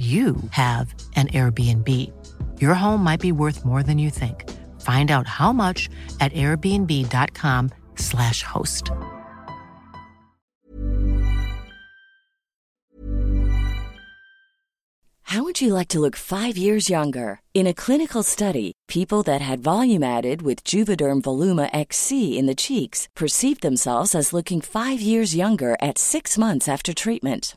you have an Airbnb. Your home might be worth more than you think. Find out how much at airbnb.com/slash host. How would you like to look five years younger? In a clinical study, people that had volume added with Juvederm Voluma XC in the cheeks perceived themselves as looking five years younger at six months after treatment.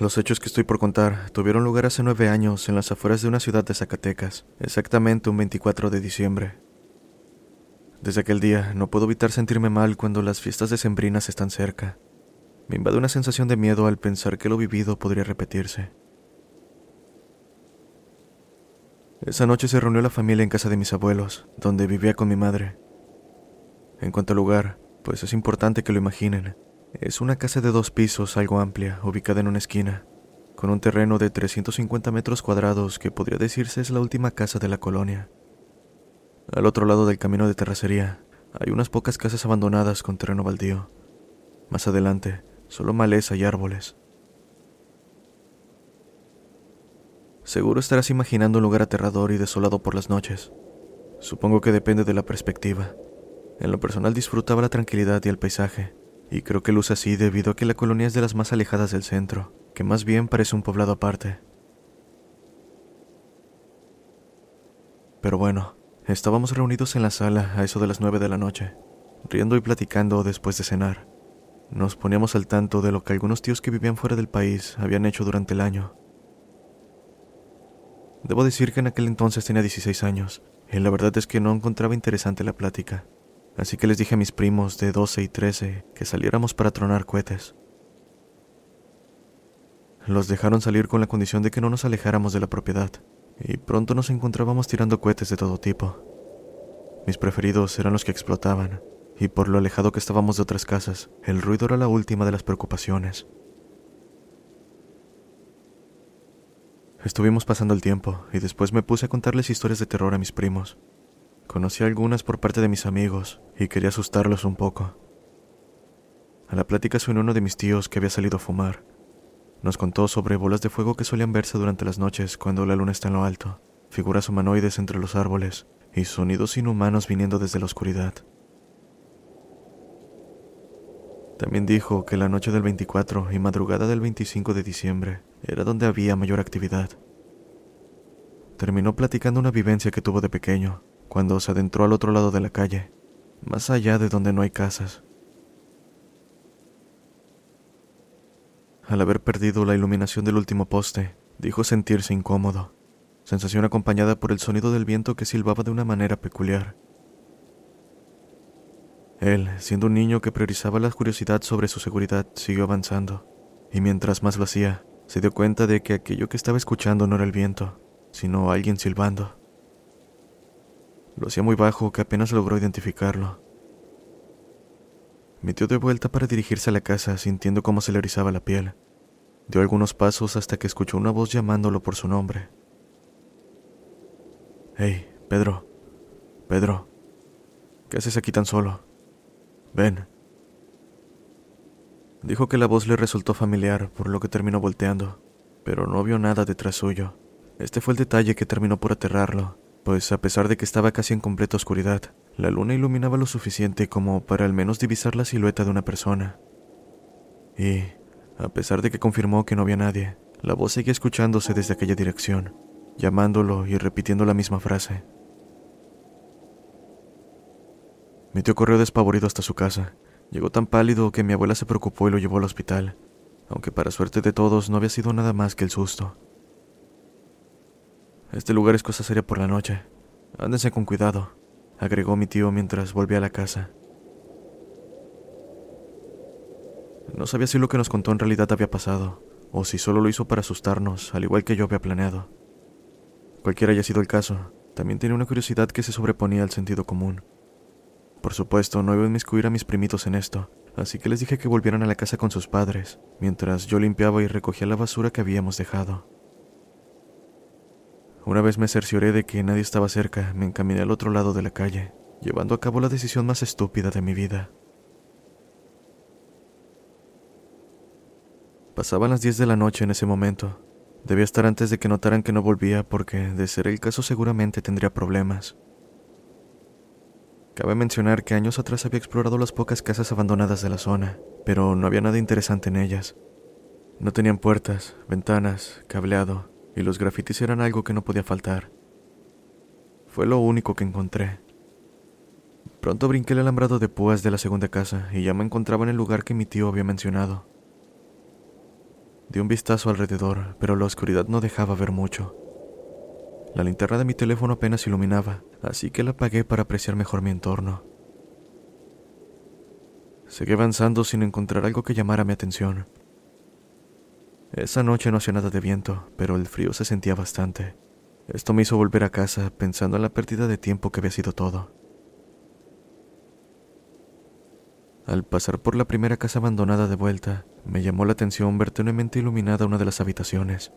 Los hechos que estoy por contar tuvieron lugar hace nueve años en las afueras de una ciudad de Zacatecas, exactamente un 24 de diciembre. Desde aquel día no puedo evitar sentirme mal cuando las fiestas decembrinas están cerca. Me invade una sensación de miedo al pensar que lo vivido podría repetirse. Esa noche se reunió la familia en casa de mis abuelos, donde vivía con mi madre. En cuanto al lugar, pues es importante que lo imaginen. Es una casa de dos pisos algo amplia, ubicada en una esquina, con un terreno de 350 metros cuadrados que podría decirse es la última casa de la colonia. Al otro lado del camino de terracería hay unas pocas casas abandonadas con terreno baldío. Más adelante, solo maleza y árboles. Seguro estarás imaginando un lugar aterrador y desolado por las noches. Supongo que depende de la perspectiva. En lo personal disfrutaba la tranquilidad y el paisaje, y creo que luce así debido a que la colonia es de las más alejadas del centro, que más bien parece un poblado aparte. Pero bueno, estábamos reunidos en la sala a eso de las nueve de la noche, riendo y platicando después de cenar. Nos poníamos al tanto de lo que algunos tíos que vivían fuera del país habían hecho durante el año. Debo decir que en aquel entonces tenía 16 años, y la verdad es que no encontraba interesante la plática así que les dije a mis primos de 12 y 13 que saliéramos para tronar cohetes. Los dejaron salir con la condición de que no nos alejáramos de la propiedad, y pronto nos encontrábamos tirando cohetes de todo tipo. Mis preferidos eran los que explotaban, y por lo alejado que estábamos de otras casas, el ruido era la última de las preocupaciones. Estuvimos pasando el tiempo, y después me puse a contarles historias de terror a mis primos. Conocí algunas por parte de mis amigos y quería asustarlos un poco. A la plática unió uno de mis tíos que había salido a fumar. Nos contó sobre bolas de fuego que solían verse durante las noches cuando la luna está en lo alto, figuras humanoides entre los árboles y sonidos inhumanos viniendo desde la oscuridad. También dijo que la noche del 24 y madrugada del 25 de diciembre era donde había mayor actividad. Terminó platicando una vivencia que tuvo de pequeño, cuando se adentró al otro lado de la calle, más allá de donde no hay casas. al haber perdido la iluminación del último poste, dijo sentirse incómodo, sensación acompañada por el sonido del viento que silbaba de una manera peculiar. Él, siendo un niño que priorizaba la curiosidad sobre su seguridad, siguió avanzando, y mientras más lo hacía, se dio cuenta de que aquello que estaba escuchando no era el viento, sino alguien silbando. Lo hacía muy bajo que apenas logró identificarlo. Metió de vuelta para dirigirse a la casa sintiendo cómo se le erizaba la piel. Dio algunos pasos hasta que escuchó una voz llamándolo por su nombre. Hey, Pedro. Pedro. ¿Qué haces aquí tan solo? Ven. Dijo que la voz le resultó familiar, por lo que terminó volteando, pero no vio nada detrás suyo. Este fue el detalle que terminó por aterrarlo, pues a pesar de que estaba casi en completa oscuridad, la luna iluminaba lo suficiente como para al menos divisar la silueta de una persona. Y, a pesar de que confirmó que no había nadie, la voz seguía escuchándose desde aquella dirección, llamándolo y repitiendo la misma frase. Mi tío corrió despavorido hasta su casa. Llegó tan pálido que mi abuela se preocupó y lo llevó al hospital, aunque para suerte de todos no había sido nada más que el susto. Este lugar es cosa seria por la noche. Ándense con cuidado, agregó mi tío mientras volvía a la casa. No sabía si lo que nos contó en realidad había pasado, o si solo lo hizo para asustarnos, al igual que yo había planeado. Cualquiera haya sido el caso, también tenía una curiosidad que se sobreponía al sentido común. Por supuesto, no iba a inmiscuir a mis primitos en esto, así que les dije que volvieran a la casa con sus padres, mientras yo limpiaba y recogía la basura que habíamos dejado. Una vez me cercioré de que nadie estaba cerca, me encaminé al otro lado de la calle, llevando a cabo la decisión más estúpida de mi vida. Pasaban las 10 de la noche en ese momento. Debía estar antes de que notaran que no volvía porque, de ser el caso, seguramente tendría problemas. Cabe mencionar que años atrás había explorado las pocas casas abandonadas de la zona, pero no había nada interesante en ellas. No tenían puertas, ventanas, cableado, y los grafitis eran algo que no podía faltar. Fue lo único que encontré. Pronto brinqué el alambrado de púas de la segunda casa y ya me encontraba en el lugar que mi tío había mencionado. Di un vistazo alrededor, pero la oscuridad no dejaba ver mucho. La linterna de mi teléfono apenas iluminaba, así que la apagué para apreciar mejor mi entorno. Seguí avanzando sin encontrar algo que llamara mi atención. Esa noche no hacía nada de viento, pero el frío se sentía bastante. Esto me hizo volver a casa pensando en la pérdida de tiempo que había sido todo. Al pasar por la primera casa abandonada de vuelta, me llamó la atención ver tenuemente iluminada una de las habitaciones.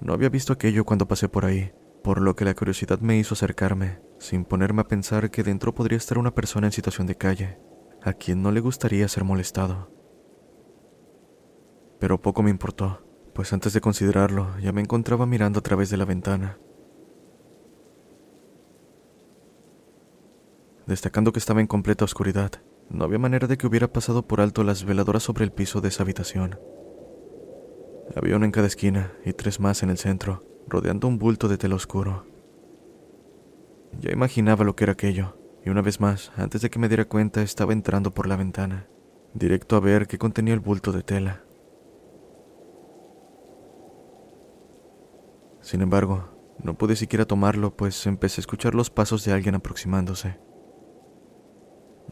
No había visto aquello cuando pasé por ahí, por lo que la curiosidad me hizo acercarme, sin ponerme a pensar que dentro podría estar una persona en situación de calle, a quien no le gustaría ser molestado pero poco me importó, pues antes de considerarlo ya me encontraba mirando a través de la ventana. Destacando que estaba en completa oscuridad, no había manera de que hubiera pasado por alto las veladoras sobre el piso de esa habitación. Había una en cada esquina y tres más en el centro, rodeando un bulto de tela oscuro. Ya imaginaba lo que era aquello, y una vez más, antes de que me diera cuenta, estaba entrando por la ventana, directo a ver qué contenía el bulto de tela. Sin embargo, no pude siquiera tomarlo, pues empecé a escuchar los pasos de alguien aproximándose.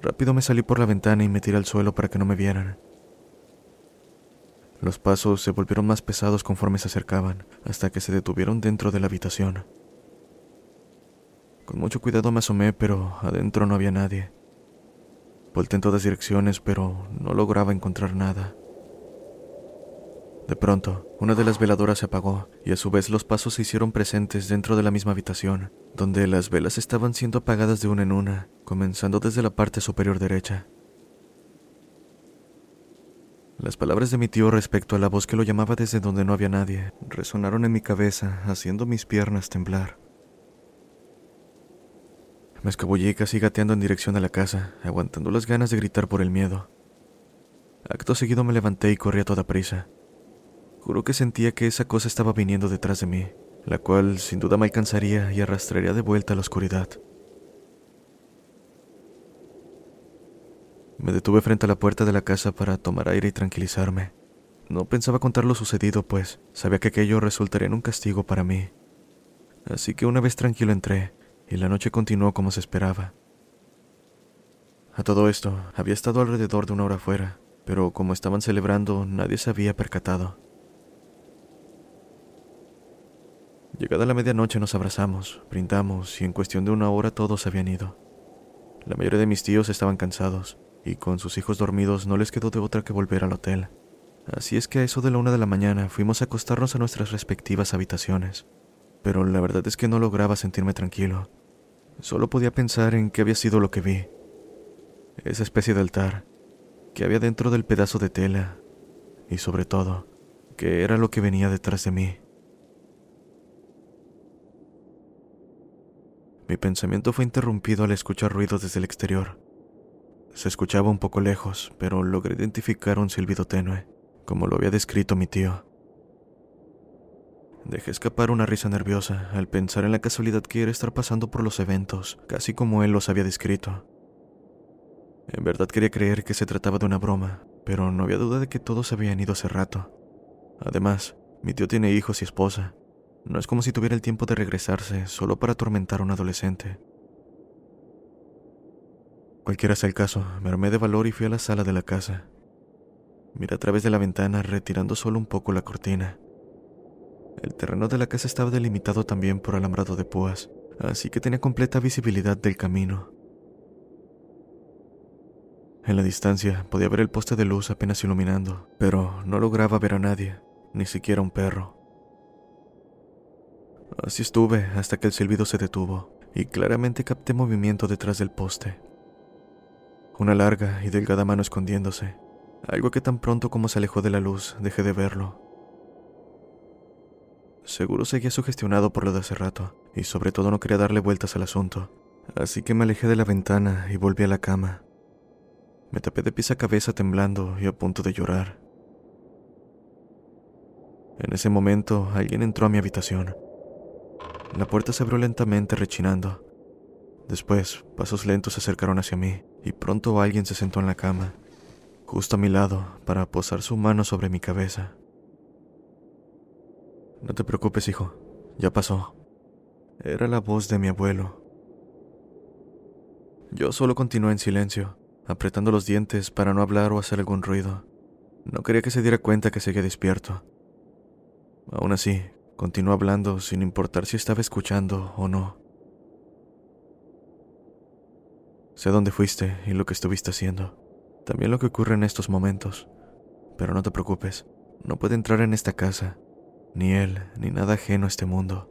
Rápido me salí por la ventana y me tiré al suelo para que no me vieran. Los pasos se volvieron más pesados conforme se acercaban, hasta que se detuvieron dentro de la habitación. Con mucho cuidado me asomé, pero adentro no había nadie. Volté en todas direcciones, pero no lograba encontrar nada. De pronto, una de las veladoras se apagó y a su vez los pasos se hicieron presentes dentro de la misma habitación, donde las velas estaban siendo apagadas de una en una, comenzando desde la parte superior derecha. Las palabras de mi tío respecto a la voz que lo llamaba desde donde no había nadie resonaron en mi cabeza, haciendo mis piernas temblar. Me escabullí casi gateando en dirección a la casa, aguantando las ganas de gritar por el miedo. Acto seguido me levanté y corrí a toda prisa. Juro que sentía que esa cosa estaba viniendo detrás de mí, la cual sin duda me alcanzaría y arrastraría de vuelta a la oscuridad. Me detuve frente a la puerta de la casa para tomar aire y tranquilizarme. No pensaba contar lo sucedido, pues sabía que aquello resultaría en un castigo para mí. Así que una vez tranquilo entré, y la noche continuó como se esperaba. A todo esto, había estado alrededor de una hora fuera, pero como estaban celebrando, nadie se había percatado. Llegada la medianoche nos abrazamos, brindamos y en cuestión de una hora todos habían ido. La mayoría de mis tíos estaban cansados y con sus hijos dormidos no les quedó de otra que volver al hotel. Así es que a eso de la una de la mañana fuimos a acostarnos a nuestras respectivas habitaciones. Pero la verdad es que no lograba sentirme tranquilo. Solo podía pensar en qué había sido lo que vi. Esa especie de altar que había dentro del pedazo de tela y sobre todo, qué era lo que venía detrás de mí. Mi pensamiento fue interrumpido al escuchar ruido desde el exterior. Se escuchaba un poco lejos, pero logré identificar un silbido tenue, como lo había descrito mi tío. Dejé escapar una risa nerviosa al pensar en la casualidad que era estar pasando por los eventos, casi como él los había descrito. En verdad quería creer que se trataba de una broma, pero no había duda de que todos habían ido hace rato. Además, mi tío tiene hijos y esposa, no es como si tuviera el tiempo de regresarse solo para atormentar a un adolescente. Cualquiera sea el caso, me armé de valor y fui a la sala de la casa. Miré a través de la ventana retirando solo un poco la cortina. El terreno de la casa estaba delimitado también por alambrado de púas, así que tenía completa visibilidad del camino. En la distancia podía ver el poste de luz apenas iluminando, pero no lograba ver a nadie, ni siquiera un perro. Así estuve hasta que el silbido se detuvo y claramente capté movimiento detrás del poste. Una larga y delgada mano escondiéndose, algo que tan pronto como se alejó de la luz dejé de verlo. Seguro seguía sugestionado por lo de hace rato, y sobre todo no quería darle vueltas al asunto, así que me alejé de la ventana y volví a la cama. Me tapé de pies a cabeza temblando y a punto de llorar. En ese momento alguien entró a mi habitación la puerta se abrió lentamente rechinando. Después, pasos lentos se acercaron hacia mí y pronto alguien se sentó en la cama, justo a mi lado, para posar su mano sobre mi cabeza. No te preocupes, hijo, ya pasó. Era la voz de mi abuelo. Yo solo continué en silencio, apretando los dientes para no hablar o hacer algún ruido. No quería que se diera cuenta que seguía despierto. Aún así, Continuó hablando sin importar si estaba escuchando o no. Sé dónde fuiste y lo que estuviste haciendo. También lo que ocurre en estos momentos. Pero no te preocupes, no puede entrar en esta casa, ni él, ni nada ajeno a este mundo.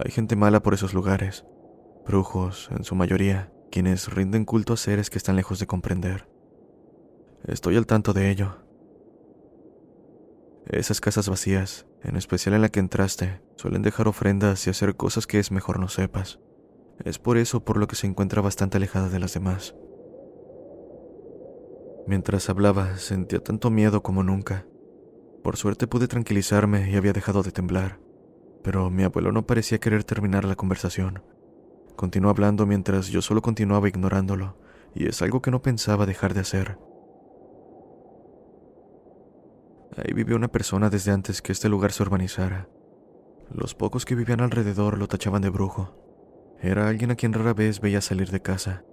Hay gente mala por esos lugares, brujos, en su mayoría, quienes rinden culto a seres que están lejos de comprender. Estoy al tanto de ello, esas casas vacías, en especial en la que entraste, suelen dejar ofrendas y hacer cosas que es mejor no sepas. Es por eso por lo que se encuentra bastante alejada de las demás. Mientras hablaba, sentía tanto miedo como nunca. Por suerte pude tranquilizarme y había dejado de temblar, pero mi abuelo no parecía querer terminar la conversación. Continuó hablando mientras yo solo continuaba ignorándolo, y es algo que no pensaba dejar de hacer. Ahí vivió una persona desde antes que este lugar se urbanizara. Los pocos que vivían alrededor lo tachaban de brujo. Era alguien a quien rara vez veía salir de casa.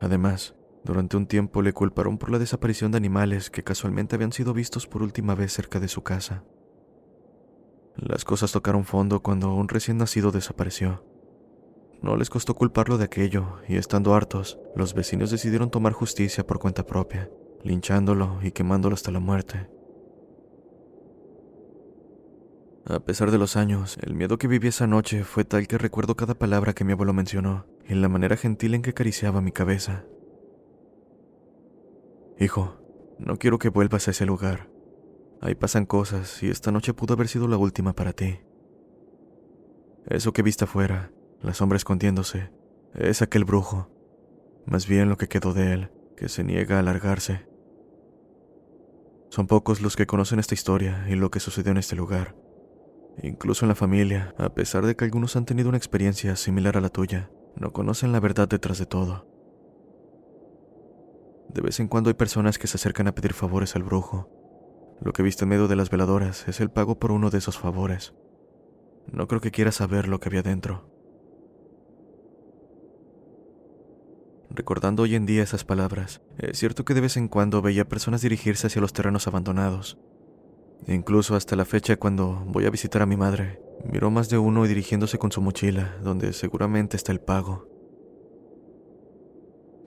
Además, durante un tiempo le culparon por la desaparición de animales que casualmente habían sido vistos por última vez cerca de su casa. Las cosas tocaron fondo cuando un recién nacido desapareció. No les costó culparlo de aquello, y estando hartos, los vecinos decidieron tomar justicia por cuenta propia linchándolo y quemándolo hasta la muerte. A pesar de los años, el miedo que viví esa noche fue tal que recuerdo cada palabra que mi abuelo mencionó y la manera gentil en que acariciaba mi cabeza. Hijo, no quiero que vuelvas a ese lugar. Ahí pasan cosas y esta noche pudo haber sido la última para ti. Eso que viste afuera, la sombra escondiéndose, es aquel brujo. Más bien lo que quedó de él, que se niega a alargarse. Son pocos los que conocen esta historia y lo que sucedió en este lugar. Incluso en la familia, a pesar de que algunos han tenido una experiencia similar a la tuya, no conocen la verdad detrás de todo. De vez en cuando hay personas que se acercan a pedir favores al brujo. Lo que viste en medio de las veladoras es el pago por uno de esos favores. No creo que quiera saber lo que había dentro. Recordando hoy en día esas palabras, es cierto que de vez en cuando veía personas dirigirse hacia los terrenos abandonados. incluso hasta la fecha cuando voy a visitar a mi madre, miro más de uno dirigiéndose con su mochila, donde seguramente está el pago.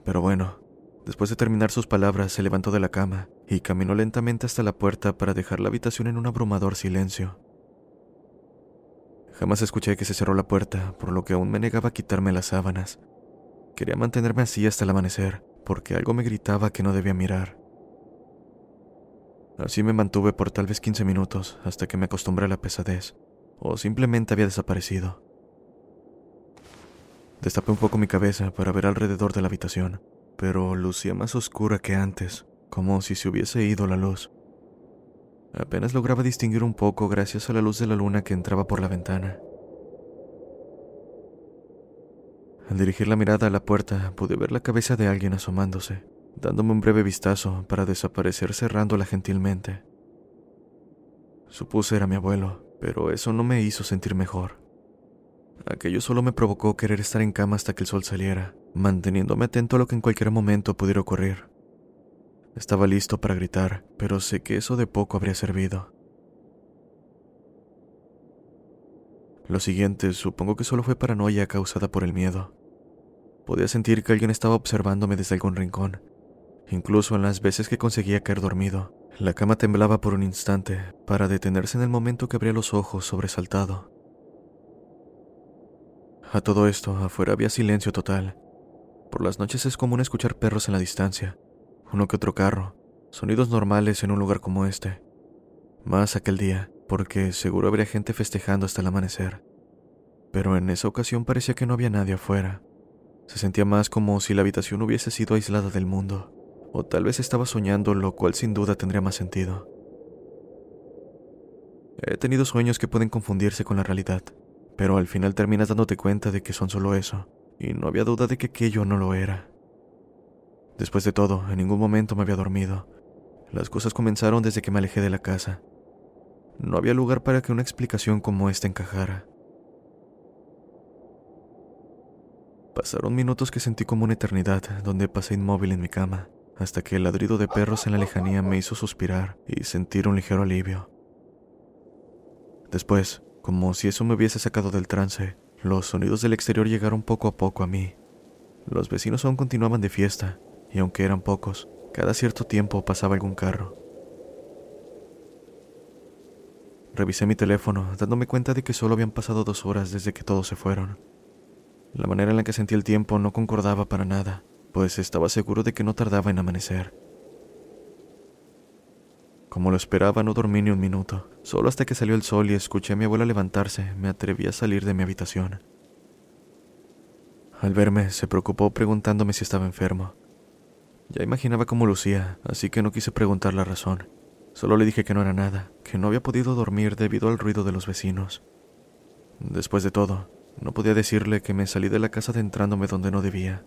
Pero bueno, después de terminar sus palabras, se levantó de la cama y caminó lentamente hasta la puerta para dejar la habitación en un abrumador silencio. Jamás escuché que se cerró la puerta, por lo que aún me negaba a quitarme las sábanas. Quería mantenerme así hasta el amanecer, porque algo me gritaba que no debía mirar. Así me mantuve por tal vez 15 minutos hasta que me acostumbré a la pesadez, o simplemente había desaparecido. Destapé un poco mi cabeza para ver alrededor de la habitación, pero lucía más oscura que antes, como si se hubiese ido la luz. Apenas lograba distinguir un poco gracias a la luz de la luna que entraba por la ventana. Al dirigir la mirada a la puerta, pude ver la cabeza de alguien asomándose, dándome un breve vistazo para desaparecer cerrándola gentilmente. Supuse era mi abuelo, pero eso no me hizo sentir mejor. Aquello solo me provocó querer estar en cama hasta que el sol saliera, manteniéndome atento a lo que en cualquier momento pudiera ocurrir. Estaba listo para gritar, pero sé que eso de poco habría servido. Lo siguiente supongo que solo fue paranoia causada por el miedo. Podía sentir que alguien estaba observándome desde algún rincón. Incluso en las veces que conseguía caer dormido, la cama temblaba por un instante para detenerse en el momento que abría los ojos sobresaltado. A todo esto, afuera había silencio total. Por las noches es común escuchar perros en la distancia, uno que otro carro, sonidos normales en un lugar como este. Más aquel día, porque seguro habría gente festejando hasta el amanecer. Pero en esa ocasión parecía que no había nadie afuera. Se sentía más como si la habitación hubiese sido aislada del mundo, o tal vez estaba soñando, lo cual sin duda tendría más sentido. He tenido sueños que pueden confundirse con la realidad, pero al final terminas dándote cuenta de que son solo eso, y no había duda de que aquello no lo era. Después de todo, en ningún momento me había dormido. Las cosas comenzaron desde que me alejé de la casa. No había lugar para que una explicación como esta encajara. Pasaron minutos que sentí como una eternidad, donde pasé inmóvil en mi cama, hasta que el ladrido de perros en la lejanía me hizo suspirar y sentir un ligero alivio. Después, como si eso me hubiese sacado del trance, los sonidos del exterior llegaron poco a poco a mí. Los vecinos aún continuaban de fiesta, y aunque eran pocos, cada cierto tiempo pasaba algún carro. Revisé mi teléfono, dándome cuenta de que solo habían pasado dos horas desde que todos se fueron. La manera en la que sentí el tiempo no concordaba para nada, pues estaba seguro de que no tardaba en amanecer. Como lo esperaba, no dormí ni un minuto. Solo hasta que salió el sol y escuché a mi abuela levantarse, me atreví a salir de mi habitación. Al verme, se preocupó preguntándome si estaba enfermo. Ya imaginaba cómo lucía, así que no quise preguntar la razón. Solo le dije que no era nada, que no había podido dormir debido al ruido de los vecinos. Después de todo, no podía decirle que me salí de la casa adentrándome donde no debía.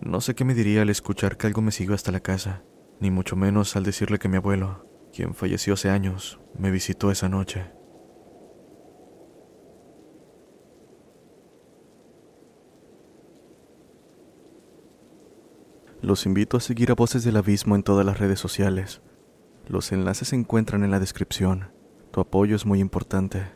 No sé qué me diría al escuchar que algo me siguió hasta la casa, ni mucho menos al decirle que mi abuelo, quien falleció hace años, me visitó esa noche. Los invito a seguir a Voces del Abismo en todas las redes sociales. Los enlaces se encuentran en la descripción. Tu apoyo es muy importante.